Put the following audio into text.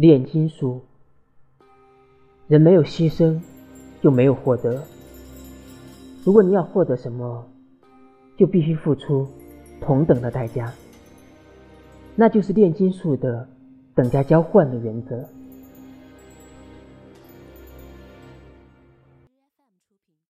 炼金术。人没有牺牲就没有获得。如果你要获得什么就必须付出同等的代价。那就是炼金术的等价交换的原则。